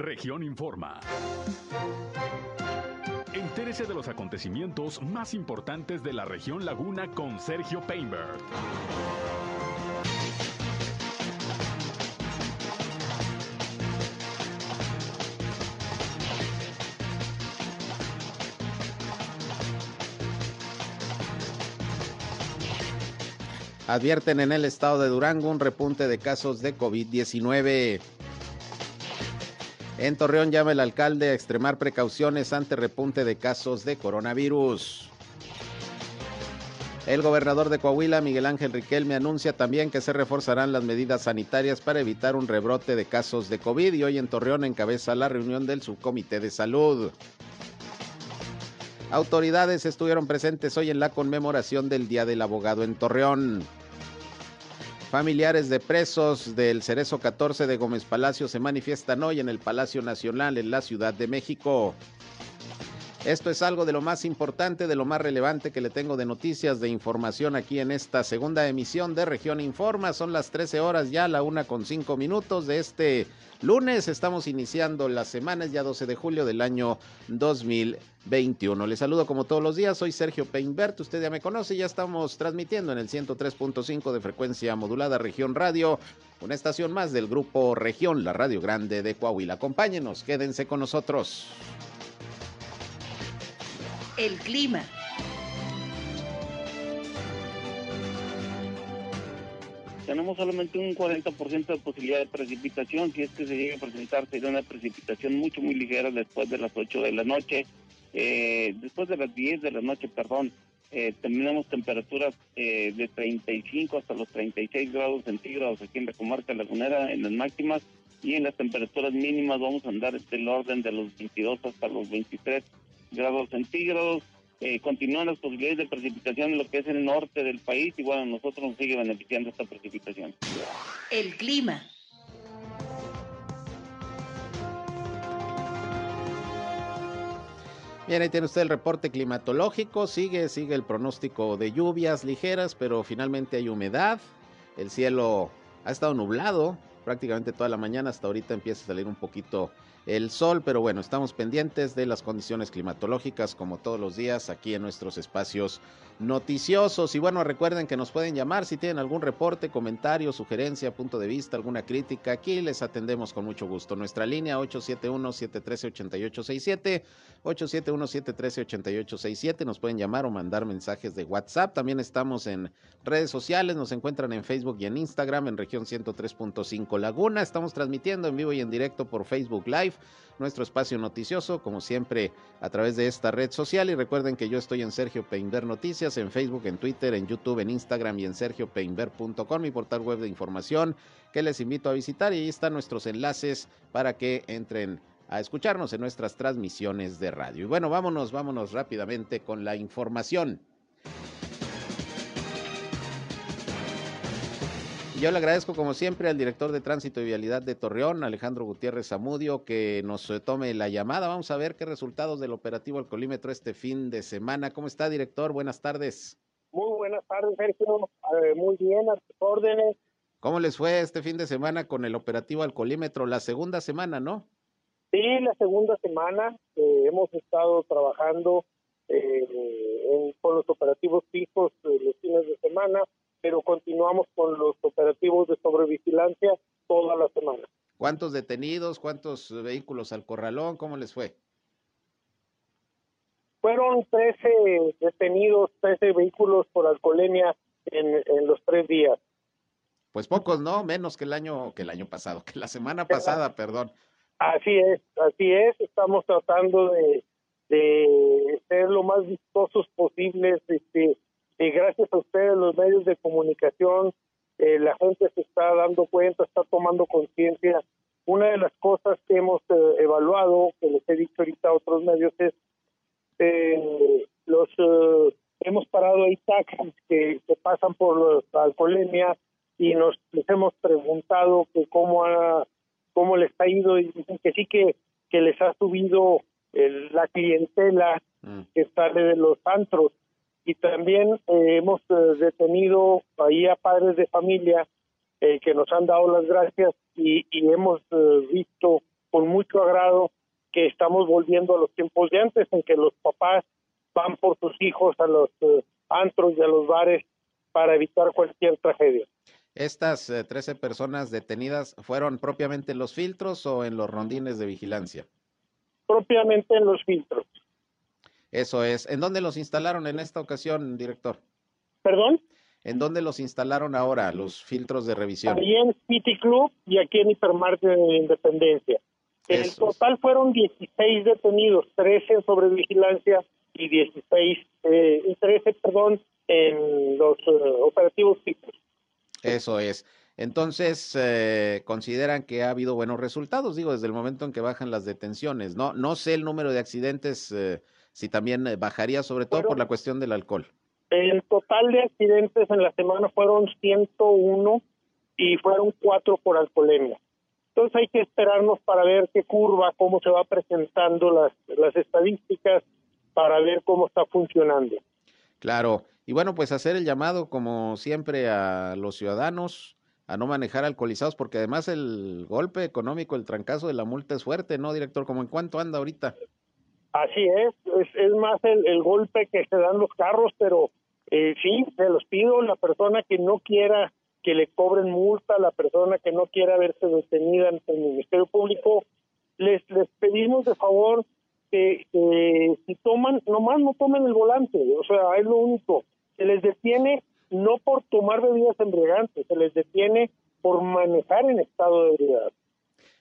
Región Informa. Entérese de los acontecimientos más importantes de la región Laguna con Sergio Painberg. Advierten en el estado de Durango un repunte de casos de COVID-19. En Torreón llama el alcalde a extremar precauciones ante repunte de casos de coronavirus. El gobernador de Coahuila, Miguel Ángel Riquelme, anuncia también que se reforzarán las medidas sanitarias para evitar un rebrote de casos de COVID y hoy en Torreón encabeza la reunión del subcomité de salud. Autoridades estuvieron presentes hoy en la conmemoración del Día del Abogado en Torreón. Familiares de presos del Cerezo 14 de Gómez Palacio se manifiestan hoy en el Palacio Nacional en la Ciudad de México. Esto es algo de lo más importante, de lo más relevante que le tengo de noticias, de información aquí en esta segunda emisión de Región Informa. Son las 13 horas ya, la una con cinco minutos de este lunes. Estamos iniciando las semanas ya 12 de julio del año 2021. Les saludo como todos los días, soy Sergio Peinbert, usted ya me conoce, ya estamos transmitiendo en el 103.5 de frecuencia modulada Región Radio, una estación más del grupo Región, la Radio Grande de Coahuila. Acompáñenos, quédense con nosotros. El clima. tenemos solamente un 40% de posibilidad de precipitación. Si es que se llega a presentar, sería una precipitación mucho, muy ligera después de las 8 de la noche. Eh, después de las 10 de la noche, perdón, eh, terminamos temperaturas eh, de 35 hasta los 36 grados centígrados aquí en la comarca lagunera en las máximas y en las temperaturas mínimas vamos a andar en el orden de los 22 hasta los 23 grados centígrados. Eh, continúan las posibilidades de precipitación en lo que es el norte del país y bueno, nosotros nos sigue beneficiando esta precipitación. El clima. Bien, ahí tiene usted el reporte climatológico, sigue, sigue el pronóstico de lluvias ligeras, pero finalmente hay humedad, el cielo ha estado nublado prácticamente toda la mañana, hasta ahorita empieza a salir un poquito el sol, pero bueno, estamos pendientes de las condiciones climatológicas como todos los días aquí en nuestros espacios noticiosos. Y bueno, recuerden que nos pueden llamar si tienen algún reporte, comentario, sugerencia, punto de vista, alguna crítica. Aquí les atendemos con mucho gusto. Nuestra línea 871-713-8867, 871-713-8867. Nos pueden llamar o mandar mensajes de WhatsApp. También estamos en redes sociales, nos encuentran en Facebook y en Instagram en región 103.5 Laguna. Estamos transmitiendo en vivo y en directo por Facebook Live nuestro espacio noticioso, como siempre, a través de esta red social. Y recuerden que yo estoy en Sergio Peinber Noticias, en Facebook, en Twitter, en YouTube, en Instagram y en sergiopeinber.com, mi portal web de información que les invito a visitar. Y ahí están nuestros enlaces para que entren a escucharnos en nuestras transmisiones de radio. Y bueno, vámonos, vámonos rápidamente con la información. Yo le agradezco como siempre al director de Tránsito y Vialidad de Torreón, Alejandro Gutiérrez Zamudio, que nos eh, tome la llamada. Vamos a ver qué resultados del operativo alcoholímetro este fin de semana. ¿Cómo está, director? Buenas tardes. Muy buenas tardes, Sergio. Eh, muy bien, a tus órdenes. ¿Cómo les fue este fin de semana con el operativo alcoholímetro? La segunda semana, ¿no? Sí, la segunda semana. Eh, hemos estado trabajando con los operativos fijos los fines de semana pero continuamos con los operativos de sobrevigilancia toda la semana. ¿Cuántos detenidos? ¿Cuántos vehículos al corralón? ¿Cómo les fue? Fueron 13 detenidos, 13 vehículos por alcoholemia en, en los tres días. Pues pocos, ¿no? Menos que el año, que el año pasado, que la semana pasada, perdón. Así es, así es. Estamos tratando de, de ser lo más vistosos posibles, este, y gracias a ustedes, los medios de comunicación, eh, la gente se está dando cuenta, está tomando conciencia. Una de las cosas que hemos eh, evaluado, que les he dicho ahorita a otros medios, es eh, los hemos parado ahí taxis que, que pasan por la alcoholemia y nos les hemos preguntado que cómo ha, cómo les ha ido y dicen que sí que que les ha subido la clientela mm. que sale de los antros y también eh, hemos eh, detenido ahí a padres de familia eh, que nos han dado las gracias y, hemos visto con mucho agrado que estamos volviendo a los tiempos de antes en que los papás van por sus hijos a los antros y a los bares para evitar cualquier tragedia. ¿Estas eh, 13 personas detenidas fueron propiamente en los filtros o en los rondines de vigilancia? Propiamente en los filtros. Eso es. ¿En dónde los instalaron en esta ocasión, director? ¿Perdón? ¿En dónde los instalaron ahora los filtros de revisión? Ahí en City Club y aquí en Hipermarket de Independencia. En Eso es. total fueron 16 detenidos, 13 sobre vigilancia y 16, eh, y 13, perdón, en los eh, operativos filtros. Eso es. Entonces, eh, consideran que ha habido buenos resultados, digo, desde el momento en que bajan las detenciones. No, no sé el número de accidentes, eh, si también eh, bajaría, sobre todo por la cuestión del alcohol. El total de accidentes en la semana fueron 101 y fueron 4 por alcoholemia. Entonces hay que esperarnos para ver qué curva, cómo se va presentando las, las estadísticas, para ver cómo está funcionando. Claro. Y bueno, pues hacer el llamado, como siempre, a los ciudadanos a no manejar alcoholizados, porque además el golpe económico, el trancazo de la multa es fuerte, ¿no, director? ¿Cómo en cuánto anda ahorita? Así es, es, es más el, el golpe que se dan los carros, pero eh, sí, se los pido, la persona que no quiera que le cobren multa, la persona que no quiera verse detenida ante el Ministerio Público, les, les pedimos de favor que, si toman, nomás no tomen el volante, o sea, es lo único, se les detiene no por tomar bebidas embriagantes, se les detiene por manejar en estado de ebriedad.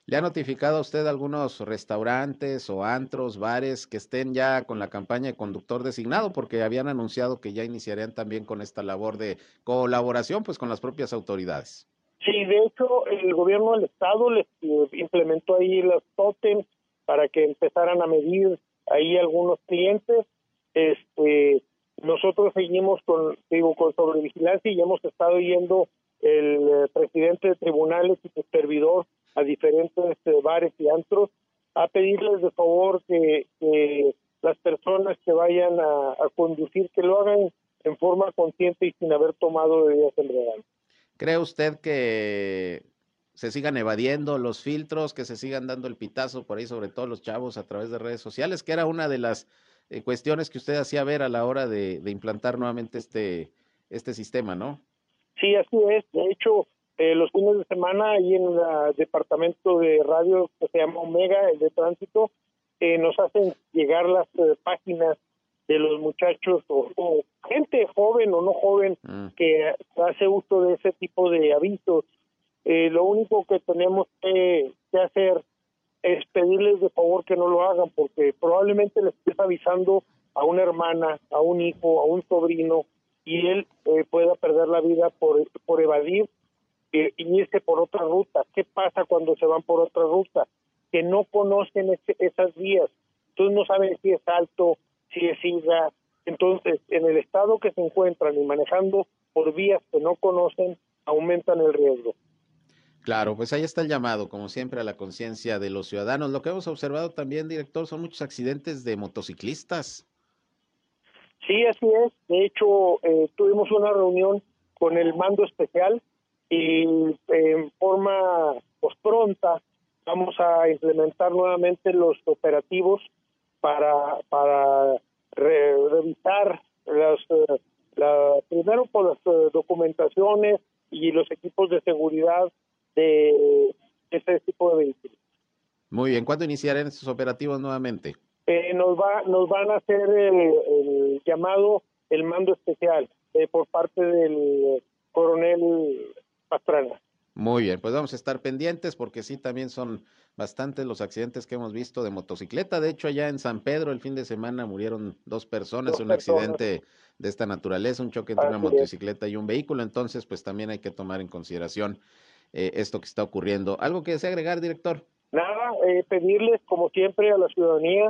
¿Le ha notificado a usted algunos restaurantes o antros, bares que estén ya con la campaña de conductor designado? Porque habían anunciado que ya iniciarían también con esta labor de colaboración pues con las propias autoridades. Sí, de hecho, el gobierno del estado les eh, implementó ahí los tótems para que empezaran a medir ahí algunos clientes. Este, nosotros seguimos con, digo, con sobrevigilancia y hemos estado yendo el eh, presidente de tribunales y su servidor a diferentes eh, bares y antros a pedirles de favor que, que las personas que vayan a, a conducir que lo hagan en forma consciente y sin haber tomado bebidas embriagantes. ¿Cree usted que se sigan evadiendo los filtros, que se sigan dando el pitazo por ahí, sobre todo los chavos a través de redes sociales, que era una de las eh, cuestiones que usted hacía ver a la hora de, de implantar nuevamente este, este sistema, ¿no? Sí, así es. De hecho, eh, los fines de semana ahí en el departamento de radio que se llama Omega, el de tránsito, eh, nos hacen llegar las eh, páginas de los muchachos o, o gente joven o no joven Mm, que hace uso de ese tipo de avisos. Eh, lo único que tenemos que, que hacer es pedirles de favor que no lo hagan porque probablemente les estés avisando a una hermana, a un hijo, a un sobrino y él eh, pueda perder la vida por, por evadir eh, irse por otra ruta. ¿Qué pasa cuando se van por otra ruta? Que no conocen ese- esas vías, entonces no saben si es alto, si es isla. Entonces, en el estado que se encuentran y manejando por vías que no conocen, aumentan el riesgo. Claro, pues ahí está el llamado, como siempre, a la conciencia de los ciudadanos. Lo que hemos observado también, director, son muchos accidentes de motociclistas. Sí, así es. De hecho, eh, tuvimos una reunión con el mando especial y en forma pues, pronta vamos a implementar nuevamente los operativos para para re- revisar las eh, la, primero por las eh, documentaciones y los equipos de seguridad de ese tipo de vehículos. Muy bien, ¿cuándo iniciarán estos operativos nuevamente? Eh, nos va nos van a hacer el, el llamado el mando especial eh, por parte del coronel Pastrana. Muy bien, pues vamos a estar pendientes porque sí, también son bastantes los accidentes que hemos visto de motocicleta. De hecho, allá en San Pedro el fin de semana murieron dos personas en un personas. accidente de esta naturaleza, un choque entre una es. motocicleta y un vehículo. Entonces, pues también hay que tomar en consideración eh, esto que está ocurriendo. ¿Algo que desea agregar, director? Nada, eh, pedirles como siempre a la ciudadanía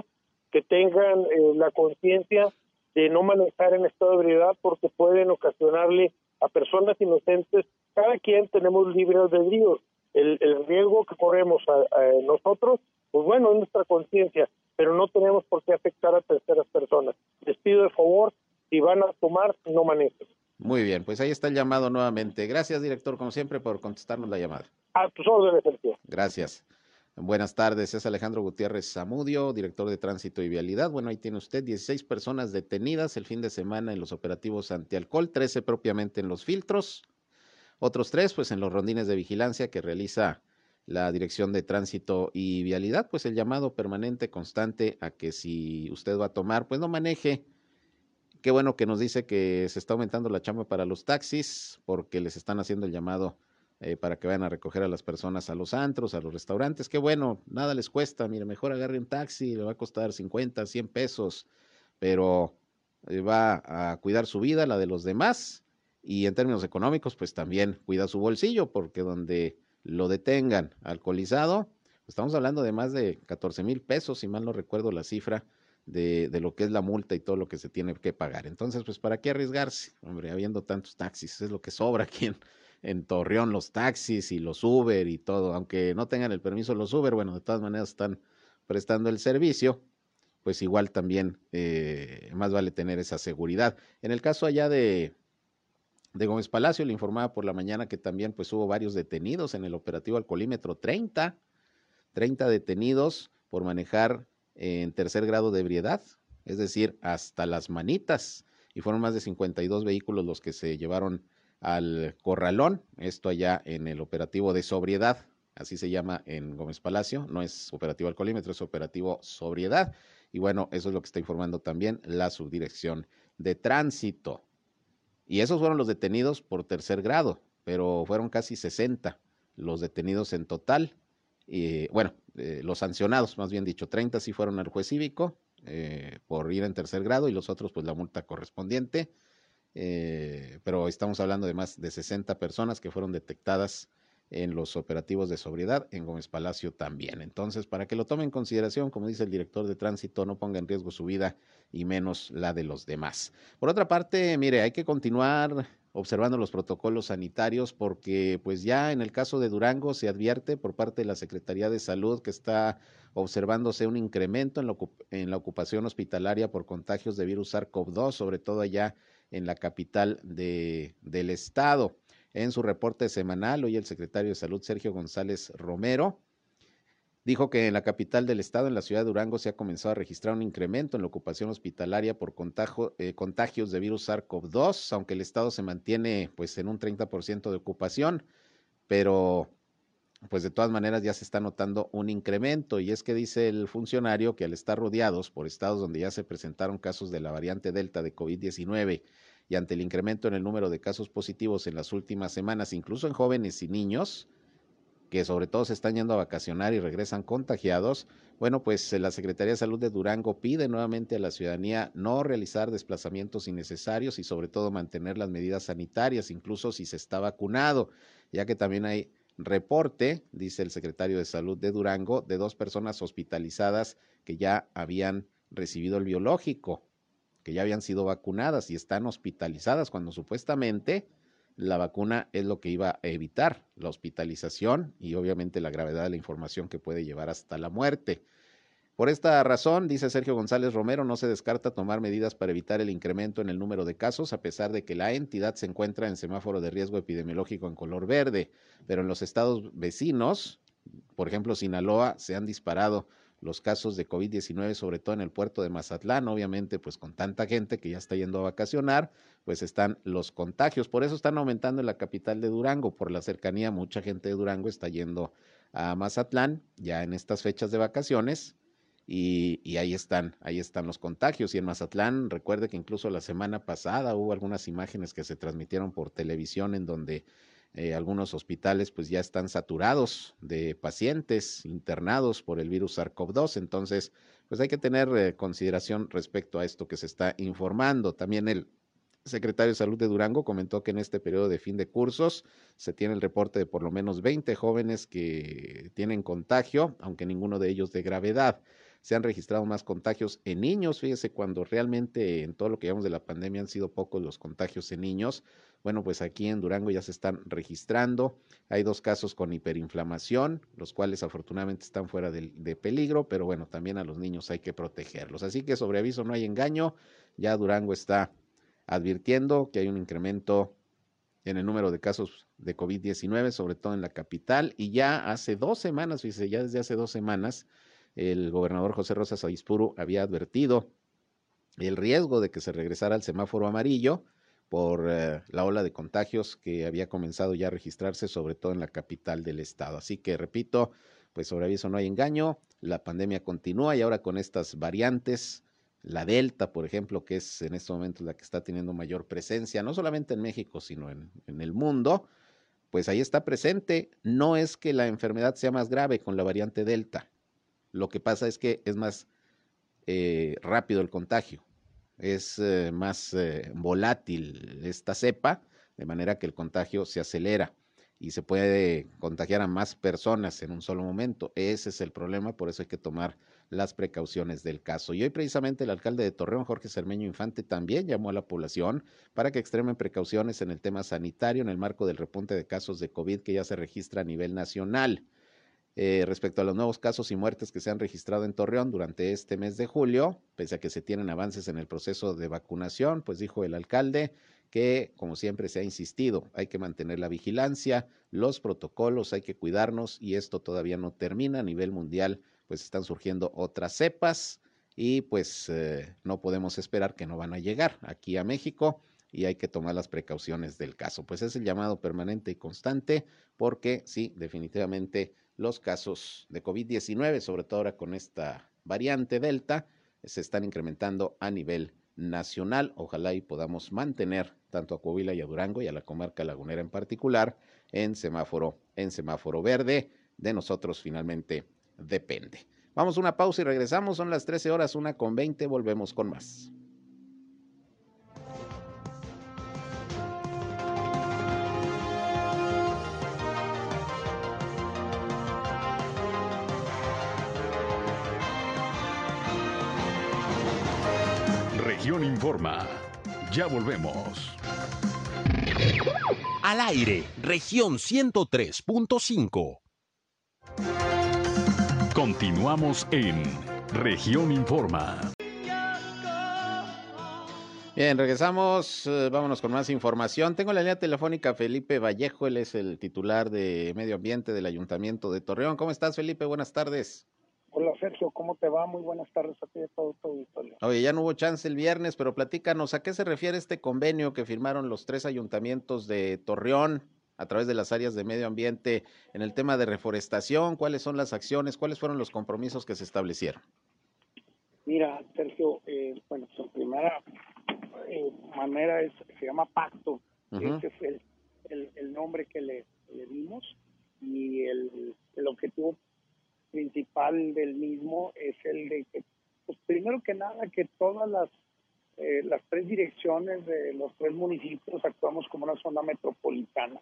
que tengan eh, la conciencia de no manejar en estado de ebriedad porque pueden ocasionarle a personas inocentes. Cada quien tenemos libre albedrío. El, el riesgo que corremos a, a nosotros, pues bueno, es nuestra conciencia, pero no tenemos por qué afectar a terceras personas. Les pido de favor, si van a tomar, no manejen. Muy bien, pues ahí está el llamado nuevamente. Gracias, director, como siempre, por contestarnos la llamada. A tus órdenes, Sergio. Gracias. Buenas tardes, es Alejandro Gutiérrez Zamudio, director de Tránsito y Vialidad. Bueno, ahí tiene usted 16 personas detenidas el fin de semana en los operativos antialcohol, 13 propiamente en los filtros, otros tres pues en los rondines de vigilancia que realiza la Dirección de Tránsito y Vialidad, pues el llamado permanente, constante a que si usted va a tomar, pues no maneje. Qué bueno que nos dice que se está aumentando la chamba para los taxis porque les están haciendo el llamado eh, para que vayan a recoger a las personas a los antros, a los restaurantes. Qué bueno, nada les cuesta. Mire, mejor agarre un taxi, le va a costar 50, 100 pesos, pero eh, va a cuidar su vida, la de los demás. Y en términos económicos, pues también cuida su bolsillo, porque donde lo detengan alcoholizado, estamos hablando de más de 14 mil pesos, si mal no recuerdo la cifra, de, de, lo que es la multa y todo lo que se tiene que pagar. Entonces, pues, ¿para qué arriesgarse? Hombre, habiendo tantos taxis, es lo que sobra aquí en, en Torreón los taxis y los Uber y todo, aunque no tengan el permiso los Uber, bueno, de todas maneras están prestando el servicio, pues igual también eh, más vale tener esa seguridad. En el caso allá de, de Gómez Palacio, le informaba por la mañana que también pues hubo varios detenidos en el operativo alcoholímetro, 30, 30 detenidos por manejar en tercer grado de ebriedad, es decir, hasta las manitas, y fueron más de 52 vehículos los que se llevaron al Corralón, esto allá en el operativo de sobriedad, así se llama en Gómez Palacio, no es operativo alcoholímetro, es operativo sobriedad. Y bueno, eso es lo que está informando también la subdirección de tránsito. Y esos fueron los detenidos por tercer grado, pero fueron casi 60 los detenidos en total. Y bueno, eh, los sancionados, más bien dicho, 30 sí fueron al juez cívico eh, por ir en tercer grado y los otros pues la multa correspondiente. Eh, pero estamos hablando de más de 60 personas que fueron detectadas en los operativos de sobriedad en Gómez Palacio también. Entonces, para que lo tome en consideración, como dice el director de tránsito, no ponga en riesgo su vida y menos la de los demás. Por otra parte, mire, hay que continuar observando los protocolos sanitarios porque pues ya en el caso de Durango se advierte por parte de la Secretaría de Salud que está observándose un incremento en la, ocupación hospitalaria por contagios de virus SARS-CoV-2, sobre todo allá en la capital de, del estado. En su reporte semanal, hoy el secretario de Salud, Sergio González Romero, dijo que en la capital del estado, en la ciudad de Durango, se ha comenzado a registrar un incremento en la ocupación hospitalaria por eh, contagios de virus SARS-CoV-2, aunque el estado se mantiene pues en un 30% de ocupación, pero pues de todas maneras ya se está notando un incremento. Y es que dice el funcionario que al estar rodeados por estados donde ya se presentaron casos de la variante Delta de COVID-19 y ante el incremento en el número de casos positivos en las últimas semanas, incluso en jóvenes y niños, que sobre todo se están yendo a vacacionar y regresan contagiados, bueno, pues la Secretaría de Salud de Durango pide nuevamente a la ciudadanía no realizar desplazamientos innecesarios y sobre todo mantener las medidas sanitarias, incluso si se está vacunado, ya que también hay reporte, dice el secretario de Salud de Durango, de dos personas hospitalizadas que ya habían recibido el biológico, que ya habían sido vacunadas y están hospitalizadas cuando supuestamente la vacuna es lo que iba a evitar la hospitalización y obviamente la gravedad de la información que puede llevar hasta la muerte. Por esta razón, dice Sergio González Romero, no se descarta tomar medidas para evitar el incremento en el número de casos, a pesar de que la entidad se encuentra en semáforo de riesgo epidemiológico en color verde. Pero en los estados vecinos, por ejemplo Sinaloa, se han disparado los casos de COVID-19, sobre todo en el puerto de Mazatlán, obviamente, pues con tanta gente que ya está yendo a vacacionar, pues están los contagios. Por eso están aumentando en la capital de Durango, por la cercanía, mucha gente de Durango está yendo a Mazatlán ya en estas fechas de vacaciones y, ahí están, ahí están los contagios. Y en Mazatlán, recuerde que incluso la semana pasada hubo algunas imágenes que se transmitieron por televisión en donde eh, algunos hospitales pues ya están saturados de pacientes internados por el virus SARS-CoV-2. Entonces, pues hay que tener eh, consideración respecto a esto que se está informando. También el secretario de Salud de Durango comentó que en este periodo de fin de cursos se tiene el reporte de por lo menos 20 jóvenes que tienen contagio, aunque ninguno de ellos de gravedad se han registrado más contagios en niños. Fíjese, cuando realmente en todo lo que llevamos de la pandemia han sido pocos los contagios en niños. Bueno, pues aquí en Durango ya se están registrando. Hay dos casos con hiperinflamación, los cuales afortunadamente están fuera de, de peligro, pero bueno, también a los niños hay que protegerlos. Así que sobre aviso no hay engaño. Ya Durango está advirtiendo que hay un incremento en el número de casos de COVID-19, sobre todo en la capital. Y ya hace dos semanas, fíjese, ya desde hace dos semanas, el gobernador José Rosas Aispuro había advertido el riesgo de que se regresara al semáforo amarillo por eh, la ola de contagios que había comenzado ya a registrarse, sobre todo en la capital del estado. Así que, repito, pues sobre aviso no hay engaño, la pandemia continúa y ahora con estas variantes la Delta, por ejemplo, que es en este momento la que está teniendo mayor presencia, no solamente en México, sino en, el mundo, pues ahí está presente. No es que la enfermedad sea más grave con la variante Delta. Lo que pasa es que es más eh, rápido el contagio, es eh, más eh, volátil esta cepa, de manera que el contagio se acelera y se puede contagiar a más personas en un solo momento. Ese es el problema, por eso hay que tomar las precauciones del caso. Y hoy precisamente el alcalde de Torreón, Jorge Cermeño Infante, también llamó a la población para que extremen precauciones en el tema sanitario en el marco del repunte de casos de COVID que ya se registra a nivel nacional. Eh, respecto a los nuevos casos y muertes que se han registrado en Torreón durante este mes de julio, pese a que se tienen avances en el proceso de vacunación, pues dijo el alcalde que, como siempre se ha insistido, hay que mantener la vigilancia, los protocolos, hay que cuidarnos y esto todavía no termina a nivel mundial pues están surgiendo otras cepas y pues eh, no podemos esperar que no van a llegar aquí a México y hay que tomar las precauciones del caso. Pues es el llamado permanente y constante porque sí, definitivamente los casos de COVID-19, sobre todo ahora con esta variante Delta, se están incrementando a nivel nacional. Ojalá y podamos mantener tanto a Coahuila y a Durango y a la comarca lagunera en particular en semáforo, en semáforo verde. De nosotros finalmente depende. Vamos a una pausa y regresamos. Son las 13 horas, una con 20. Volvemos con más. Región Informa. Ya volvemos. Al aire, región 103.5. Continuamos en región Informa. Bien, regresamos. Eh, vámonos con más información. Tengo la línea telefónica Felipe Vallejo. Él es el titular de Medio Ambiente del Ayuntamiento de Torreón. ¿Cómo estás, Felipe? Buenas tardes. Hola, Sergio. ¿Cómo te va? Muy buenas tardes a ti y a todo tu auditorio. Oye, ya no hubo chance el viernes, pero platícanos, ¿a qué se refiere este convenio que firmaron los tres ayuntamientos de Torreón, a través de las áreas de medio ambiente en el tema de reforestación? ¿Cuáles son las acciones? ¿Cuáles fueron los compromisos que se establecieron? Mira, Sergio, eh, bueno, su primera eh, manera es, se llama pacto. Ese es el, nombre que le, dimos y el, objetivo principal del mismo es el de que, pues primero que nada, que todas las eh, las tres direcciones de los tres municipios actuamos como una zona metropolitana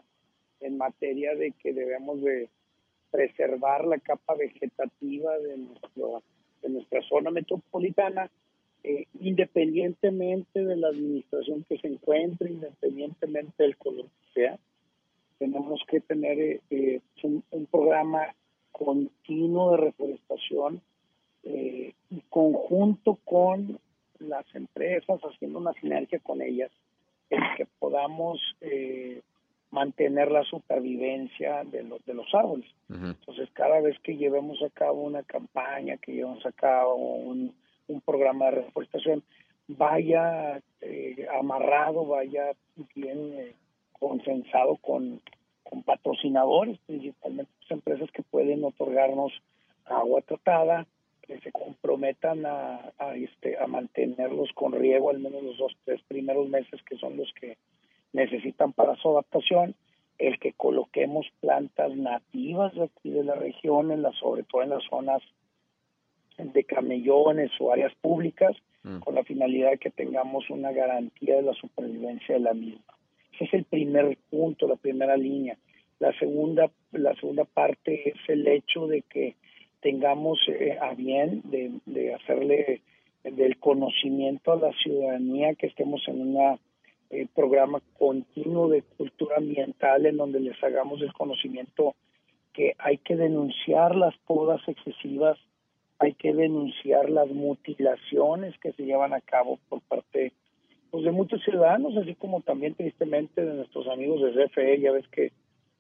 en materia de que debemos de preservar la capa vegetativa de, nuestro, de nuestra zona metropolitana, eh, independientemente de la administración que se encuentre, independientemente del color que sea. Tenemos que tener eh, eh, un, programa continuo de reforestación eh, conjunto con las empresas, haciendo una sinergia con ellas, en que podamos eh, mantener la supervivencia de los, de los árboles. Entonces, cada vez que llevemos a cabo una campaña, que llevemos a cabo un, programa de reforestación, vaya eh, amarrado, vaya bien eh, consensado con, con patrocinadores, principalmente empresas que pueden otorgarnos agua tratada, que se comprometan a, a, este, a mantenerlos con riego al menos los dos, tres primeros meses, que son los que necesitan para su adaptación, el que coloquemos plantas nativas de aquí de la región, en la, sobre todo en las zonas de camellones o áreas públicas, mm. con la finalidad de que tengamos una garantía de la supervivencia de la misma. Ese es el primer punto, la primera línea. La segunda, la segunda parte es el hecho de que tengamos eh, a bien de, hacerle del conocimiento a la ciudadanía que estemos en una el programa continuo de cultura ambiental en donde les hagamos el conocimiento que hay que denunciar las podas excesivas, hay que denunciar las mutilaciones que se llevan a cabo por parte pues de muchos ciudadanos, así como también tristemente de nuestros amigos de CFE, ya ves que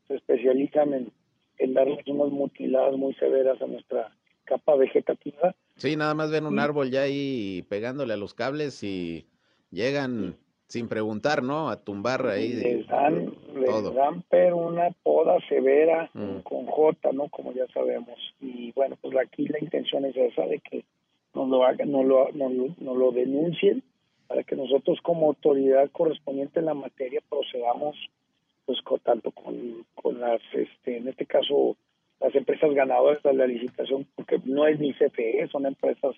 se especializan en, en darles unas mutiladas muy severas a nuestra capa vegetativa. Sí, nada más ven un árbol ya ahí pegándole a los cables y llegan sin preguntar, ¿no? A tumbar ahí. Les dan, les dan pero una poda severa mm. con J, ¿no? Como ya sabemos. Y bueno, pues aquí la intención es esa, de que nos lo hagan, nos lo, nos lo denuncien para que nosotros como autoridad correspondiente en la materia procedamos pues con, tanto con, con las, este, en este caso, las empresas ganadoras de la licitación, porque no es ni CFE, son empresas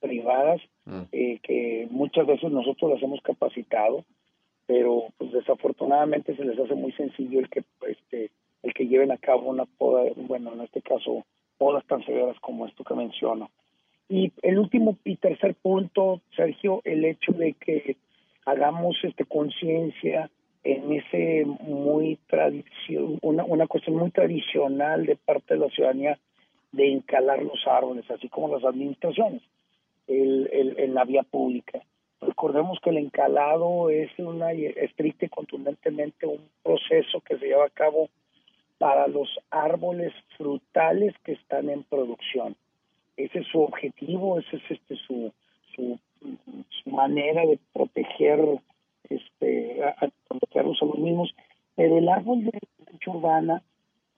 privadas mm. eh, que muchas veces nosotros las hemos capacitado, pero pues desafortunadamente se les hace muy sencillo el que este el que lleven a cabo una poda, bueno, en este caso podas tan severas como esto que menciono. Y el último y tercer punto, Sergio, el hecho de que hagamos este conciencia en ese muy tradición, una, una cuestión muy tradicional de parte de la ciudadanía de encalar los árboles, así como las administraciones, el, el, en la vía pública. Recordemos que el encalado es una estricta y contundentemente un proceso que se lleva a cabo para los árboles frutales que están en producción ese es su objetivo, ese es este su, su, manera de proteger este a, protegerlos a los mismos, pero el árbol de la urbana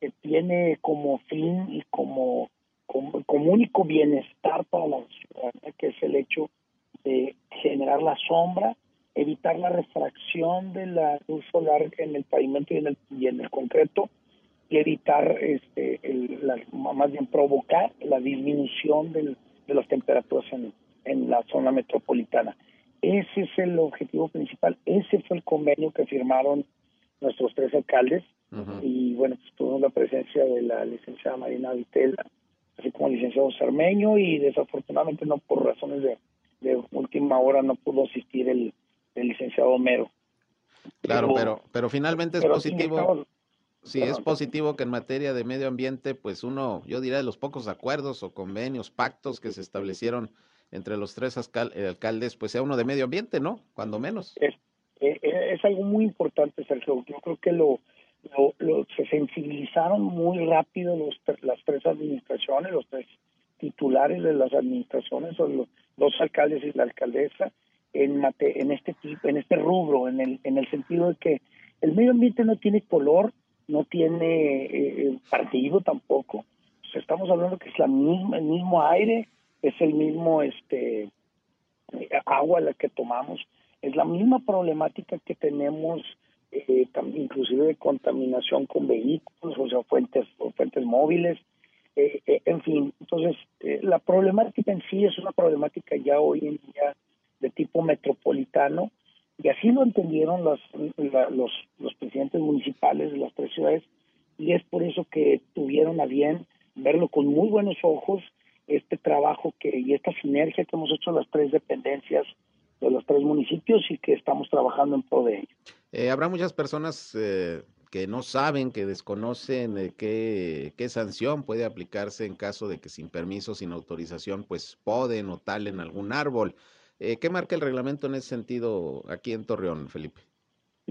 que tiene como fin y como, como, único bienestar para la ciudadanía, que es el hecho de generar la sombra, evitar la refracción de la luz solar en el pavimento y en el, y en el concreto, y evitar, este, el, más bien provocar la disminución del, de las temperaturas en, en la zona metropolitana. Ese es el objetivo principal. Ese fue el convenio que firmaron nuestros tres alcaldes. Y bueno, pues tuvimos la presencia de la licenciada Marina Vitela, así como el licenciado Cermeño, y desafortunadamente no por razones de, de última hora no pudo asistir el, el licenciado Homero. Claro, pero, pero, finalmente es positivo. Sí, es positivo que en materia de medio ambiente, pues uno, yo diría de los pocos acuerdos o convenios, pactos que se establecieron entre los tres eh, alcaldes, pues sea uno de medio ambiente, ¿no? Cuando menos. Es, eh, eh, es, algo muy importante, Sergio. Yo creo que lo, lo, se sensibilizaron muy rápido los, las tres administraciones, los tres titulares de las administraciones, o los dos alcaldes y la alcaldesa, en, mate, en este tipo, en este rubro, en el, en el sentido de que el medio ambiente no tiene color, no tiene eh, partido tampoco. estamos hablando que es la misma, el mismo aire, es el mismo este agua la que tomamos, es la misma problemática que tenemos eh, inclusive de contaminación con vehículos, o sea, fuentes, fuentes móviles, eh, eh, en fin. Entonces, la problemática en sí es una problemática ya hoy en día de tipo metropolitano, y así lo entendieron los, los, los presidentes municipales de las tres ciudades y es por eso que tuvieron a bien verlo con muy buenos ojos este trabajo que y esta sinergia que hemos hecho las tres dependencias de los tres municipios y que estamos trabajando en pro de ello. Eh, habrá muchas personas eh, que no saben, que desconocen eh, qué, qué sanción puede aplicarse en caso de que sin permiso, sin autorización, pues poden o talen algún árbol. Eh, ¿Qué marca el reglamento en ese sentido aquí en Torreón, Felipe?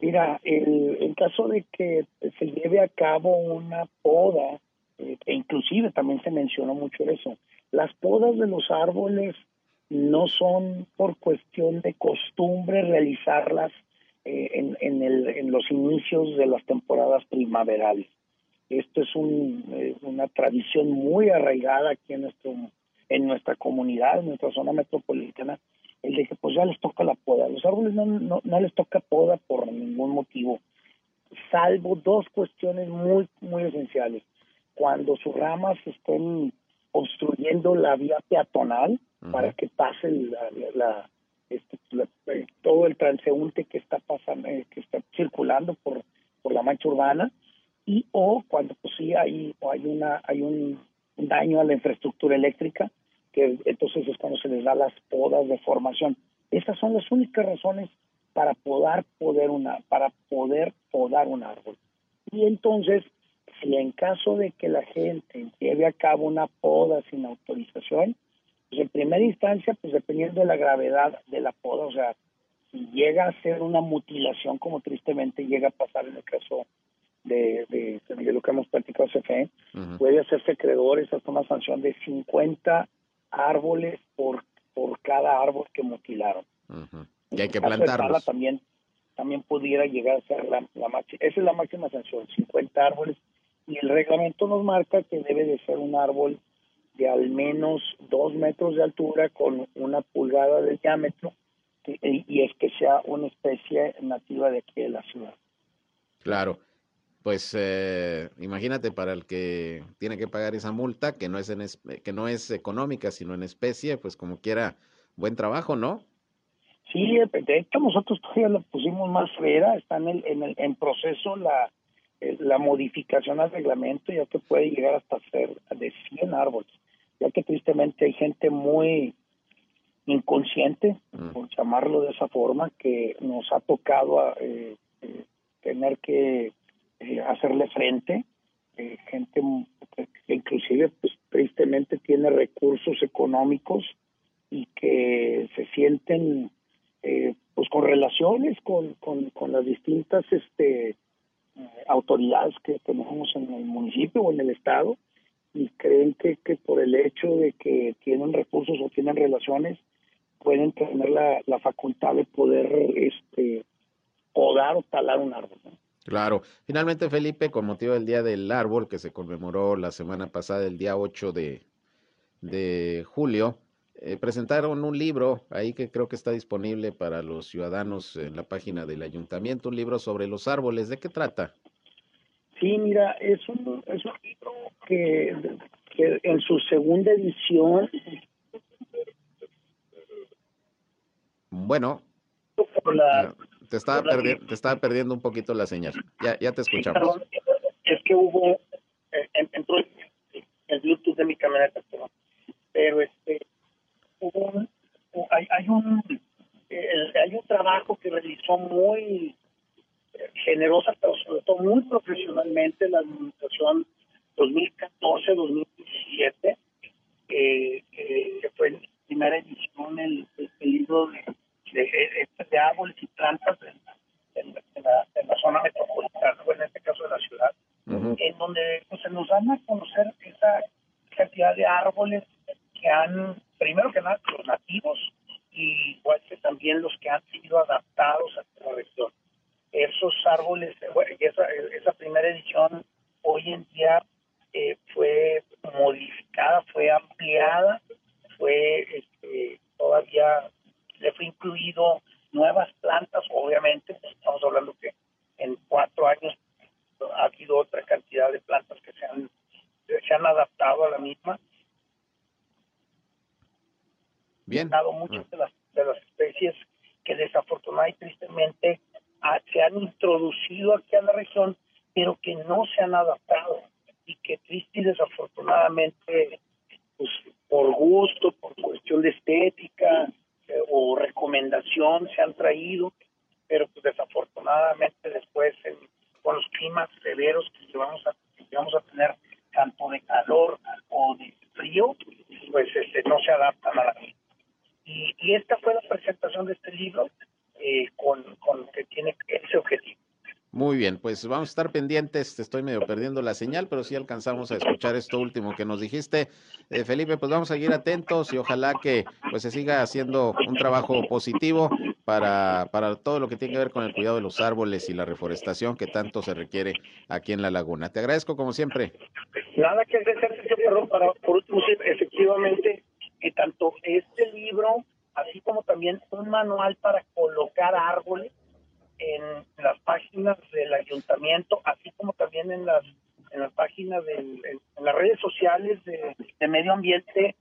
Mira, el, caso de que se lleve a cabo una poda, eh, e inclusive también se mencionó mucho eso, las podas de los árboles no son por cuestión de costumbre realizarlas eh, en los inicios de las temporadas primaverales. Esto es un, eh, una tradición muy arraigada aquí en nuestro en nuestra comunidad, en nuestra zona metropolitana, el de que pues ya les toca la poda. Los árboles no, no, no les toca poda por ningún motivo, salvo dos cuestiones muy, muy esenciales. Cuando sus ramas estén construyendo la vía peatonal para que pase la, la, este, eh, todo el transeúnte que está pasando, eh, que está circulando por, por la mancha urbana, y o cuando pues sí hay, hay una, hay un daño a la infraestructura eléctrica, que entonces es cuando se les da las podas de formación. Estas son las únicas razones para poder poder una para poder podar un árbol. Y entonces, si en caso de que la gente lleve a cabo una poda sin autorización, pues en primera instancia, pues dependiendo de la gravedad de la poda, o sea, y llega a ser una mutilación como tristemente llega a pasar en el caso de, de, lo que hemos platicado CFE, puede hacerse acreedores hasta una sanción de 50 árboles por, por cada árbol que mutilaron. Y hay que plantarlos. También, también pudiera llegar a ser la, la máxima, esa es la máxima sanción, 50 árboles. Y el reglamento nos marca que debe de ser un árbol de al menos dos metros de altura con una pulgada de diámetro y es que sea una especie nativa de aquí de la ciudad. Claro, pues eh, imagínate para el que tiene que pagar esa multa, que no es en que no es económica, sino en especie, pues como quiera, buen trabajo, ¿no? Sí, de hecho nosotros todavía lo pusimos más fuera, está en el, en, el, en proceso la, la modificación al reglamento, ya que puede llegar hasta ser de 100 árboles, ya que tristemente hay gente muy inconsciente, mm. por llamarlo de esa forma, que nos ha tocado eh, eh, tener que eh, hacerle frente, gente que inclusive pues tristemente tiene recursos económicos y que se sienten pues con relaciones con, con, con las distintas este autoridades que tenemos en el municipio o en el estado y creen que, que por el hecho de que tienen recursos o tienen relaciones pueden tener la, la facultad de poder este podar o talar un árbol. Claro. Finalmente, Felipe, con motivo del Día del Árbol, que se conmemoró la semana pasada, el día 8 de, de julio, eh, presentaron un libro ahí que creo que está disponible para los ciudadanos en la página del ayuntamiento, un libro sobre los árboles. ¿De qué trata? Sí, mira, es un, es un libro que, que en su segunda edición Bueno, ah, te, estaba te estaba perdiendo un poquito la señal. Ya, ya te escuchamos. es que hubo, eh, entró el, Bluetooth de mi camioneta, pero este, hubo un, hay, hay un hay un trabajo que realizó muy eh, generosa, pero sobre todo muy profesionalmente la administración 2014-2017, que fue la primera edición el, el libro de de, de árboles y plantas en, la, zona metropolitana, en este caso de la ciudad, en donde pues, se nos dan a conocer esa cantidad de árboles que han, primero que nada, los nativos y igual que también los que han sido adaptados a la región. Esos árboles, bueno, esa, esa primera edición hoy en día eh, fue modificada, fue ampliada, fue este, todavía le nuevas plantas, obviamente, estamos hablando que en cuatro años ha habido otra cantidad de plantas que se han, se han adaptado a la misma. Bien. Dado muchas de las, de las especies que desafortunadamente y tristemente se han introducido aquí a la región, pero que no se han adaptado y que triste y desafortunadamente, pues por gusto, por cuestión de estética, eh, o recomendación se han traído, pero pues desafortunadamente después con los climas severos que vamos a, que vamos a tener, tanto de calor o de frío, pues este, no se adaptan a la vida. Y, y esta fue la presentación de este libro eh, con, con que tiene ese objetivo. Muy bien, pues vamos a estar pendientes. Te estoy medio perdiendo la señal, pero sí alcanzamos a escuchar esto último que nos dijiste. Eh, Felipe, pues vamos a seguir atentos y ojalá que pues se siga haciendo un trabajo positivo para, para todo lo que tiene que ver con el cuidado de los árboles y la reforestación que tanto se requiere aquí en la laguna. Te agradezco como siempre. Nada que agradecer, perdón, para, por último, efectivamente, que tanto este libro, así como también un manual para colocar árboles, en las páginas del ayuntamiento, así como también en las en las páginas de en, las redes sociales de, Medio Ambiente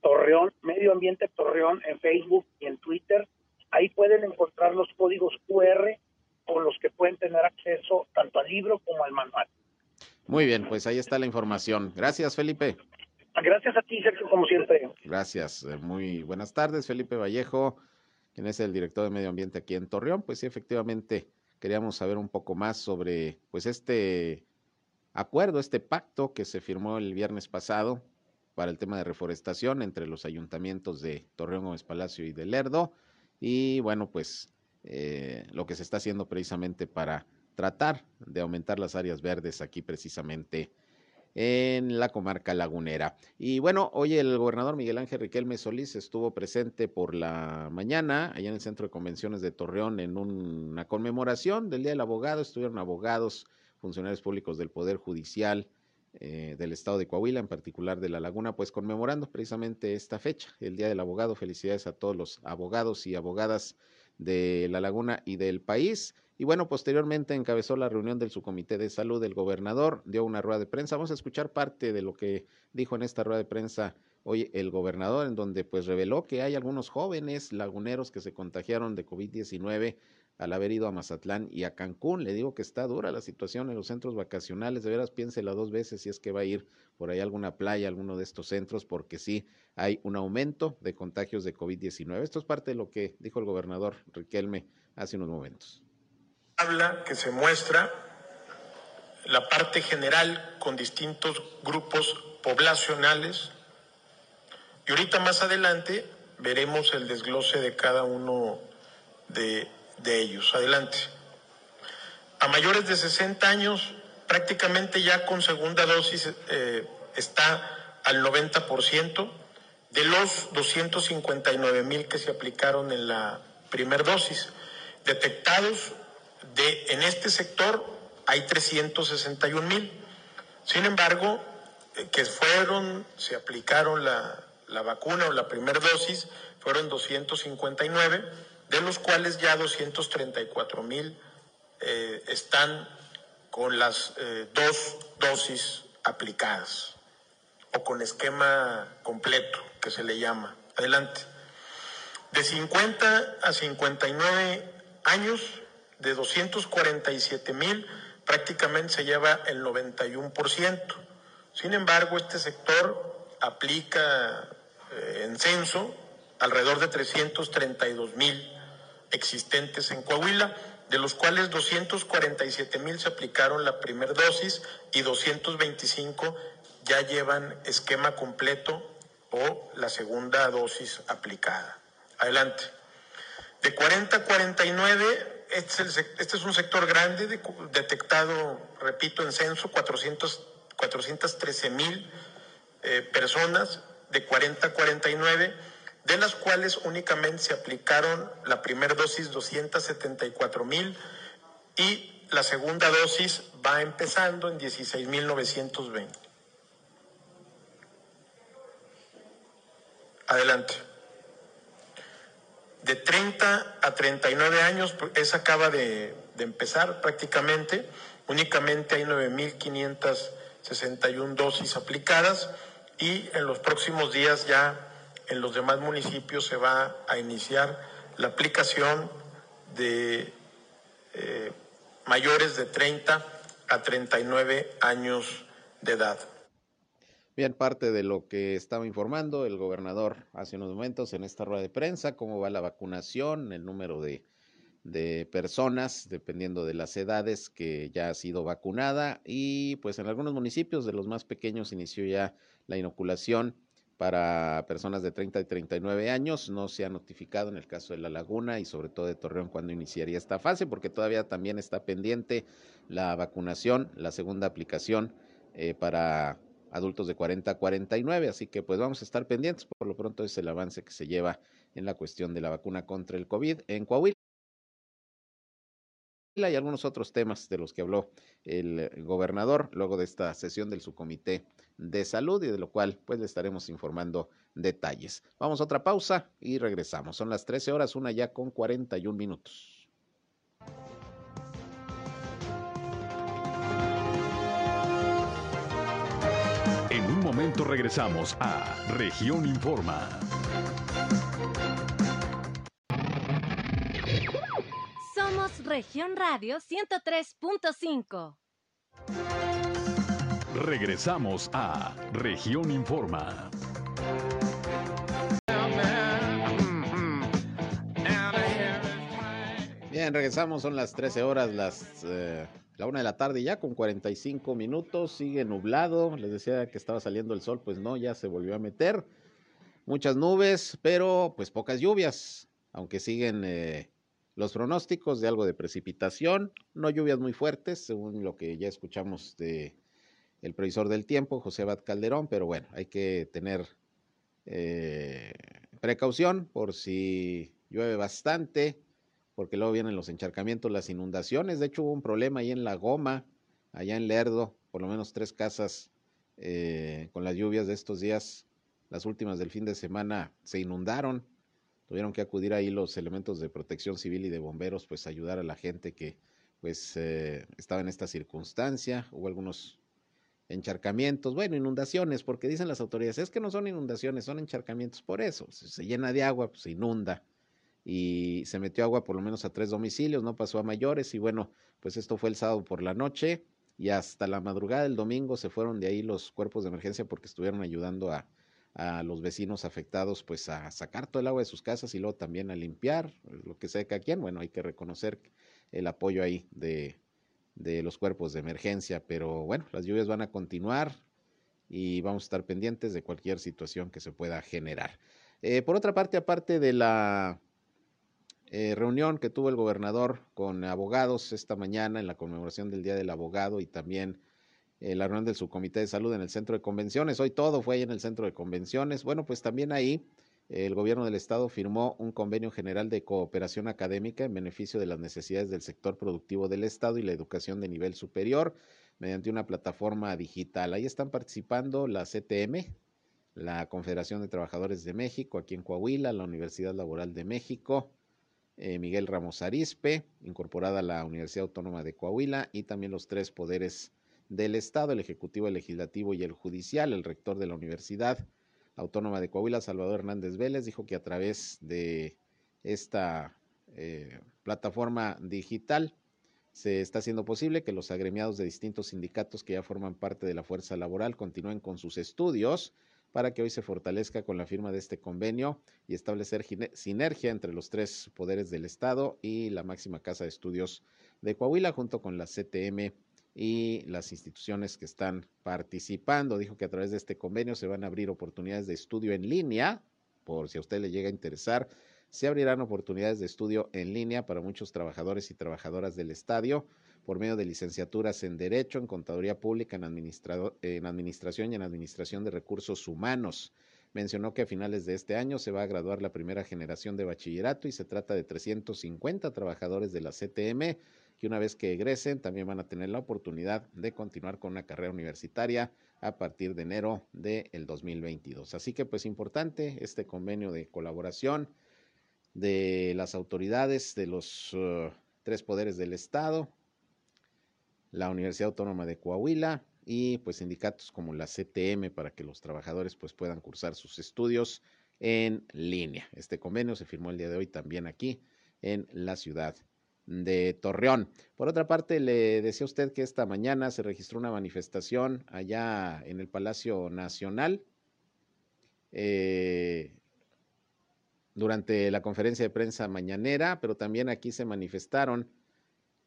Torreón, Medio Ambiente Torreón en Facebook y en Twitter. Ahí pueden encontrar los códigos QR con los que pueden tener acceso tanto al libro como al manual. Muy bien, pues ahí está la información. Gracias, Felipe. Gracias a ti, Sergio, como siempre. Gracias. Muy buenas tardes, Felipe Vallejo quien es el director de medio ambiente aquí en Torreón, pues sí, efectivamente queríamos saber un poco más sobre pues este acuerdo, este pacto que se firmó el viernes pasado para el tema de reforestación entre los ayuntamientos de Torreón Gómez Palacio y de Lerdo. Y bueno, pues eh, lo que se está haciendo precisamente para tratar de aumentar las áreas verdes aquí precisamente en la comarca lagunera. Y bueno, hoy el gobernador Miguel Ángel Riquelme Solís estuvo presente por la mañana allá en el Centro de Convenciones de Torreón en una conmemoración del Día del Abogado. Estuvieron abogados, funcionarios públicos del Poder Judicial eh, del Estado de Coahuila, en particular de La Laguna, pues conmemorando precisamente esta fecha, el Día del Abogado. Felicidades a todos los abogados y abogadas de La Laguna y del país. Y bueno, posteriormente encabezó la reunión del subcomité de salud del gobernador, dio una rueda de prensa. Vamos a escuchar parte de lo que dijo en esta rueda de prensa hoy el gobernador, en donde pues reveló que hay algunos jóvenes laguneros que se contagiaron de COVID-19 al haber ido a Mazatlán y a Cancún. Le digo que está dura la situación en los centros vacacionales. De veras, piénsela dos veces si es que va a ir por ahí a alguna playa, alguno de estos centros, porque sí hay un aumento de contagios de COVID-19. Esto es parte de lo que dijo el gobernador Riquelme hace unos momentos. Habla que se muestra la parte general con distintos grupos poblacionales y ahorita más adelante veremos el desglose de cada uno de de ellos. Adelante. A mayores de 60 años, prácticamente ya con segunda dosis eh, está al 90% de los 259 mil que se aplicaron en la primera dosis. Detectados de, en este sector hay 361 mil. Sin embargo, eh, que fueron, se aplicaron la, la vacuna o la primera dosis, fueron 259 de los cuales ya 234 mil eh, están con las eh, dos dosis aplicadas o con esquema completo, que se le llama. Adelante. De 50 a 59 años, de 247 mil, prácticamente se lleva el 91%. Sin embargo, este sector aplica eh, en censo alrededor de 332 mil existentes en Coahuila, de los cuales 247 mil se aplicaron la primera dosis y 225 ya llevan esquema completo o la segunda dosis aplicada. Adelante. De 40 a 49, este es, un sector grande, detectado, repito, en censo, 400, 413 mil eh, personas, de 40 a 49 de las cuales únicamente se aplicaron la primera dosis 274 mil y la segunda dosis va empezando en 16.920. Adelante. De 30 a 39 años, pues, esa acaba de, de empezar prácticamente. Únicamente hay 9.561 dosis aplicadas y en los próximos días ya en los demás municipios se va a iniciar la aplicación de eh, mayores de 30 a 39 años de edad. Bien, parte de lo que estaba informando el gobernador hace unos momentos en esta rueda de prensa, cómo va la vacunación, el número de, de personas, dependiendo de las edades que ya ha sido vacunada y pues en algunos municipios de los más pequeños inició ya la inoculación para personas de 30 y 39 años. No se ha notificado en el caso de La Laguna y sobre todo de Torreón cuando iniciaría esta fase, porque todavía también está pendiente la vacunación, la segunda aplicación eh, para adultos de 40 a 49. Así que pues vamos a estar pendientes. Por lo pronto es el avance que se lleva en la cuestión de la vacuna contra el COVID en Coahuila y algunos otros temas de los que habló el gobernador luego de esta sesión del subcomité de salud y de lo cual pues le estaremos informando detalles. Vamos a otra pausa y regresamos. Son las 13 horas, una ya con 41 minutos. En un momento regresamos a Región Informa. Región Radio 103.5. Regresamos a Región Informa. Bien, regresamos, son las 13 horas, las eh, la una de la tarde ya con 45 minutos, sigue nublado, les decía que estaba saliendo el sol, pues no, ya se volvió a meter. Muchas nubes, pero pues pocas lluvias, aunque siguen eh, los pronósticos de algo de precipitación, no lluvias muy fuertes, según lo que ya escuchamos de el previsor del tiempo, José Abad Calderón, pero bueno, hay que tener eh, precaución por si llueve bastante, porque luego vienen los encharcamientos, las inundaciones. De hecho, hubo un problema ahí en La Goma, allá en Lerdo, por lo menos tres casas eh, con las lluvias de estos días, las últimas del fin de semana, se inundaron. Tuvieron que acudir ahí los elementos de protección civil y de bomberos, pues ayudar a la gente que pues eh, estaba en esta circunstancia. Hubo algunos encharcamientos, bueno, inundaciones, porque dicen las autoridades, es que no son inundaciones, son encharcamientos por eso, si se llena de agua, pues se inunda y se metió agua por lo menos a tres domicilios, no pasó a mayores y bueno, pues esto fue el sábado por la noche y hasta la madrugada del domingo se fueron de ahí los cuerpos de emergencia porque estuvieron ayudando a, a los vecinos afectados pues a sacar todo el agua de sus casas y luego también a limpiar lo que seca quien, bueno, hay que reconocer el apoyo ahí de, de los cuerpos de emergencia, pero bueno, las lluvias van a continuar y vamos a estar pendientes de cualquier situación que se pueda generar. Eh, por otra parte, aparte de la eh, reunión que tuvo el gobernador con abogados esta mañana en la conmemoración del Día del Abogado y también eh, la reunión del subcomité de salud en el centro de convenciones, hoy todo fue ahí en el centro de convenciones, bueno, pues también ahí el gobierno del estado firmó un convenio general de cooperación académica en beneficio de las necesidades del sector productivo del estado y la educación de nivel superior mediante una plataforma digital. Ahí están participando la CTM, la Confederación de Trabajadores de México, aquí en Coahuila, la Universidad Laboral de México, eh, Miguel Ramos Arispe, incorporada a la Universidad Autónoma de Coahuila, y también los tres poderes del Estado, el Ejecutivo, el Legislativo y el Judicial, el rector de la universidad, Autónoma de Coahuila, Salvador Hernández Vélez, dijo que a través de esta eh, plataforma digital se está haciendo posible que los agremiados de distintos sindicatos que ya forman parte de la fuerza laboral continúen con sus estudios para que hoy se fortalezca con la firma de este convenio y establecer sinergia entre los tres poderes del Estado y la máxima casa de estudios de Coahuila junto con la CTM y las instituciones que están participando. Dijo que a través de este convenio se van a abrir oportunidades de estudio en línea, por si a usted le llega a interesar, se abrirán oportunidades de estudio en línea para muchos trabajadores y trabajadoras del estadio por medio de licenciaturas en Derecho, en Contaduría Pública, en, en Administración y en Administración de Recursos Humanos. Mencionó que a finales de este año se va a graduar la primera generación de bachillerato y se trata de 350 trabajadores de la CTM que una vez que egresen también van a tener la oportunidad de continuar con una carrera universitaria a partir de enero del 2022. Así que pues importante este convenio de colaboración de las autoridades de los uh, tres poderes del Estado, la Universidad Autónoma de Coahuila y pues sindicatos como la CTM para que los trabajadores pues puedan cursar sus estudios en línea. Este convenio se firmó el día de hoy también aquí en la ciudad de Torreón. Por otra parte, le decía usted que esta mañana se registró una manifestación allá en el Palacio Nacional eh, durante la conferencia de prensa mañanera, pero también aquí se manifestaron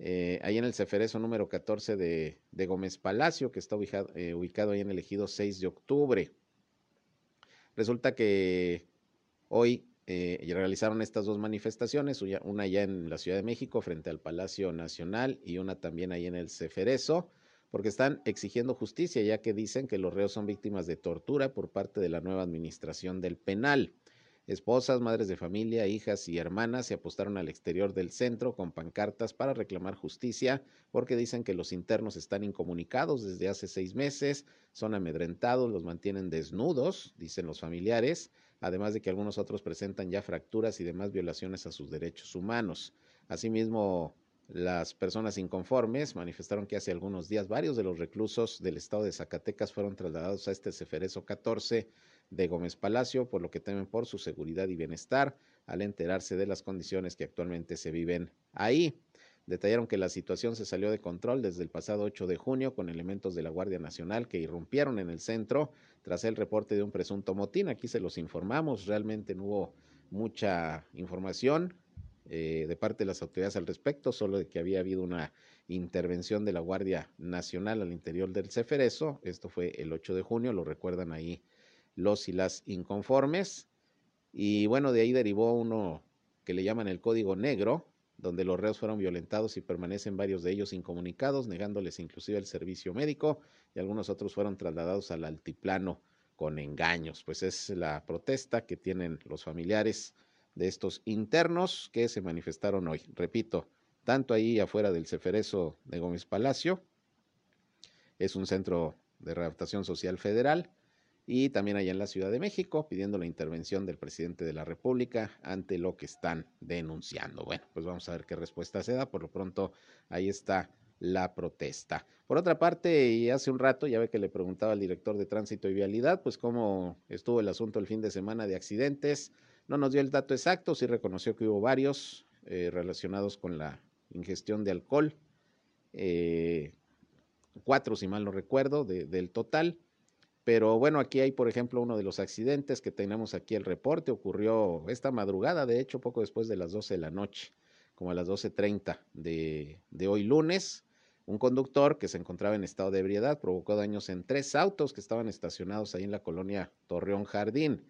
eh, ahí en el Ceferezo número 14 de, Gómez Palacio, que está ubicado, eh, ubicado ahí en el ejido 6 de octubre. Resulta que hoy eh, realizaron estas dos manifestaciones, una ya en la Ciudad de México frente al Palacio Nacional y una también ahí en el Ceferezo, porque están exigiendo justicia ya que dicen que los reos son víctimas de tortura por parte de la nueva administración del penal. Esposas, madres de familia, hijas y hermanas se apostaron al exterior del centro con pancartas para reclamar justicia porque dicen que los internos están incomunicados desde hace seis meses, son amedrentados, los mantienen desnudos, dicen los familiares, además de que algunos otros presentan ya fracturas y demás violaciones a sus derechos humanos. Asimismo, las personas inconformes manifestaron que hace algunos días varios de los reclusos del estado de Zacatecas fueron trasladados a este Ceferezo 14 de Gómez Palacio, por lo que temen por su seguridad y bienestar al enterarse de las condiciones que actualmente se viven ahí. Detallaron que la situación se salió de control desde el pasado 8 de junio con elementos de la Guardia Nacional que irrumpieron en el centro tras el reporte de un presunto motín. Aquí se los informamos, realmente no hubo mucha información eh, de parte de las autoridades al respecto, solo de que había habido una intervención de la Guardia Nacional al interior del Ceferezo. Esto fue el 8 de junio, lo recuerdan ahí los y las inconformes. Y bueno, de ahí derivó uno que le llaman el Código Negro, donde los reos fueron violentados y permanecen varios de ellos incomunicados, negándoles inclusive el servicio médico, y algunos otros fueron trasladados al altiplano con engaños. Pues es la protesta que tienen los familiares de estos internos que se manifestaron hoy. Repito, tanto ahí afuera del Ceferezo de Gómez Palacio, es un centro de readaptación social federal, y también allá en la Ciudad de México, pidiendo la intervención del presidente de la República ante lo que están denunciando. Bueno, pues vamos a ver qué respuesta se da. Por lo pronto, ahí está la protesta. Por otra parte, y hace un rato ya ve que le preguntaba al director de tránsito y vialidad, pues cómo estuvo el asunto el fin de semana de accidentes. No nos dio el dato exacto, sí reconoció que hubo varios eh, relacionados con la ingestión de alcohol. Eh, cuatro, si mal no recuerdo, del total. Pero bueno, aquí hay, por ejemplo, uno de los accidentes que tenemos aquí el reporte. Ocurrió esta madrugada, de hecho, poco después de las 12 de la noche, como a las 12.30 de, de hoy lunes. Un conductor que se encontraba en estado de ebriedad provocó daños en tres autos que estaban estacionados ahí en la colonia Torreón Jardín.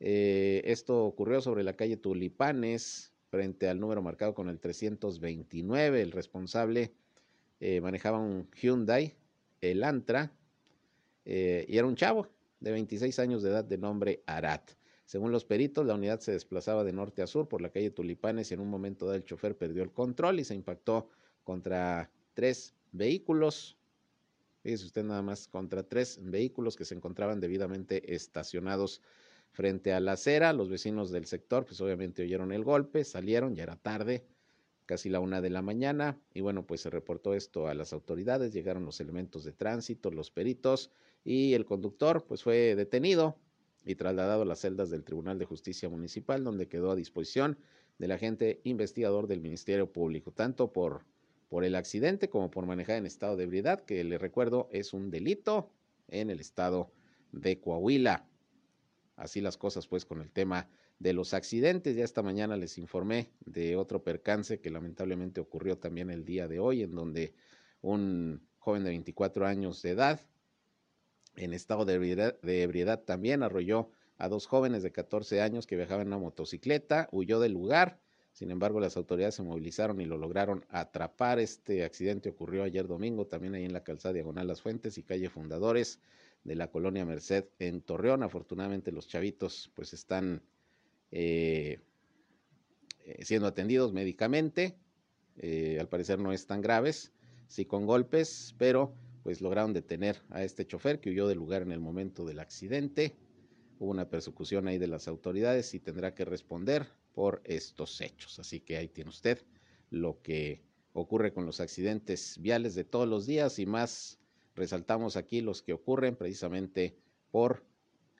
Eh, esto ocurrió sobre la calle Tulipanes, frente al número marcado con el 329. El responsable eh, manejaba un Hyundai, el Antra, eh, y era un chavo de 26 años de edad de nombre Arat. Según los peritos, la unidad se desplazaba de norte a sur por la calle Tulipanes y en un momento dado el chofer perdió el control y se impactó contra tres vehículos. Fíjese usted nada más, contra tres vehículos que se encontraban debidamente estacionados frente a la acera. Los vecinos del sector, pues obviamente oyeron el golpe, salieron, ya era tarde, casi la una de la mañana, y bueno, pues se reportó esto a las autoridades, llegaron los elementos de tránsito, los peritos, y el conductor pues fue detenido y trasladado a las celdas del Tribunal de Justicia Municipal, donde quedó a disposición del agente investigador del Ministerio Público, tanto por, por el accidente como por manejar en estado de ebriedad, que le recuerdo es un delito en el estado de Coahuila. Así las cosas pues con el tema de los accidentes. Ya esta mañana les informé de otro percance que lamentablemente ocurrió también el día de hoy, en donde un joven de 24 años de edad en estado de ebriedad, también arrolló a dos jóvenes de 14 años que viajaban en una motocicleta, huyó del lugar, sin embargo las autoridades se movilizaron y lo lograron atrapar. Este accidente ocurrió ayer domingo también ahí en la calzada diagonal Las Fuentes y calle Fundadores de la colonia Merced en Torreón. Afortunadamente los chavitos pues están eh, eh, siendo atendidos médicamente, eh, al parecer no están graves, sí con golpes, pero pues lograron detener a este chofer que huyó del lugar en el momento del accidente. Hubo una persecución ahí de las autoridades y tendrá que responder por estos hechos. Así que ahí tiene usted lo que ocurre con los accidentes viales de todos los días y más resaltamos aquí los que ocurren precisamente por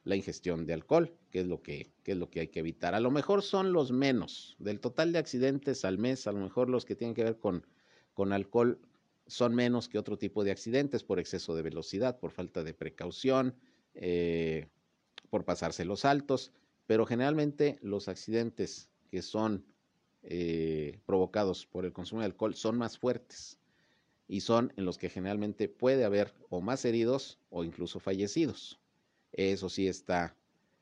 la ingestión de alcohol, que es lo que, que, es lo que hay que evitar. A lo mejor son los menos del total de accidentes al mes, a lo mejor los que tienen que ver con, con alcohol son menos que otro tipo de accidentes por exceso de velocidad, por falta de precaución, eh, por pasarse los altos, pero generalmente los accidentes que son eh, provocados por el consumo de alcohol son más fuertes y son en los que generalmente puede haber o más heridos o incluso fallecidos. Eso sí está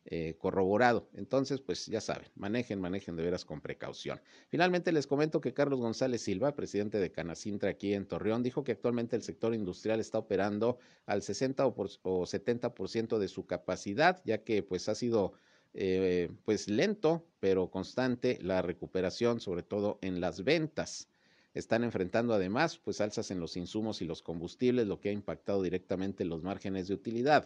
eh, corroborado. Entonces, pues ya saben, manejen, manejen de veras con precaución. Finalmente les comento que Carlos González Silva, presidente de Canacintra aquí en Torreón, dijo que actualmente el sector industrial está operando al 60 o, por, 70% de su capacidad, ya que pues ha sido eh, pues lento, pero constante la recuperación, sobre todo en las ventas. Están enfrentando además pues alzas en los insumos y los combustibles, lo que ha impactado directamente los márgenes de utilidad.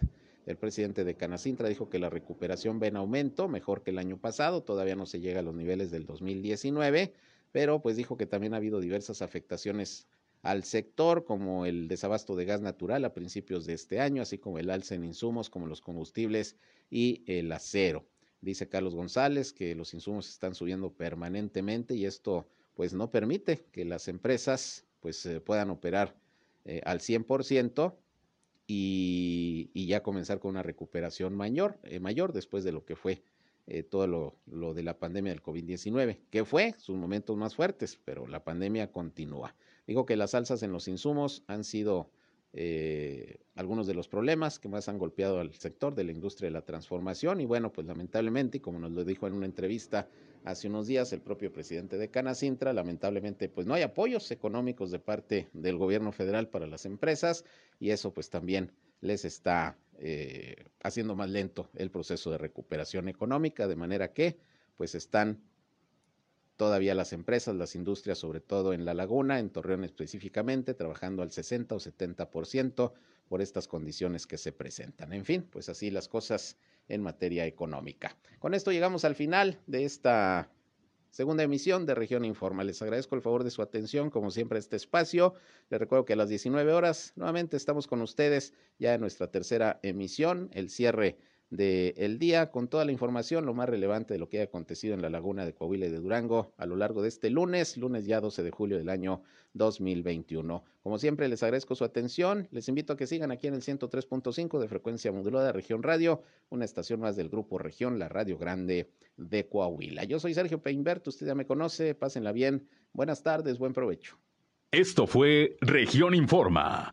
El presidente de Canacintra dijo que la recuperación ve en aumento, mejor que el año pasado, todavía no se llega a los niveles del 2019, pero pues dijo que también ha habido diversas afectaciones al sector, como el desabasto de gas natural a principios de este año, así como el alza en insumos como los combustibles y el acero. Dice Carlos González que los insumos están subiendo permanentemente y esto pues no permite que las empresas pues eh, puedan operar eh, al 100% y, ya comenzar con una recuperación mayor, eh, mayor después de lo que fue eh, todo lo, lo, de la pandemia del COVID-19, que fue sus momentos más fuertes, pero la pandemia continúa. Digo que las alzas en los insumos han sido eh, algunos de los problemas que más han golpeado al sector de la industria de la transformación. Y bueno, pues lamentablemente, como nos lo dijo en una entrevista hace unos días el propio presidente de Canacintra, lamentablemente pues no hay apoyos económicos de parte del gobierno federal para las empresas y eso pues también les está eh, haciendo más lento el proceso de recuperación económica, de manera que pues están todavía las empresas, las industrias, sobre todo en La Laguna, en Torreón específicamente, trabajando al 60 o 70% por estas condiciones que se presentan. En fin, pues así las cosas en materia económica. Con esto llegamos al final de esta segunda emisión de Región Informa. Les agradezco el favor de su atención, como siempre, a este espacio. Les recuerdo que a las 19 horas nuevamente estamos con ustedes ya en nuestra tercera emisión, el cierre del día con toda la información, lo más relevante de lo que ha acontecido en la laguna de Coahuila y de Durango a lo largo de este lunes, lunes ya 12 de julio del año 2021. Como siempre, les agradezco su atención. Les invito a que sigan aquí en el 103.5 de frecuencia modulada Región Radio, una estación más del Grupo Región, la Radio Grande de Coahuila. Yo soy Sergio Peinbert, usted ya me conoce, pásenla bien. Buenas tardes, buen provecho. Esto fue Región Informa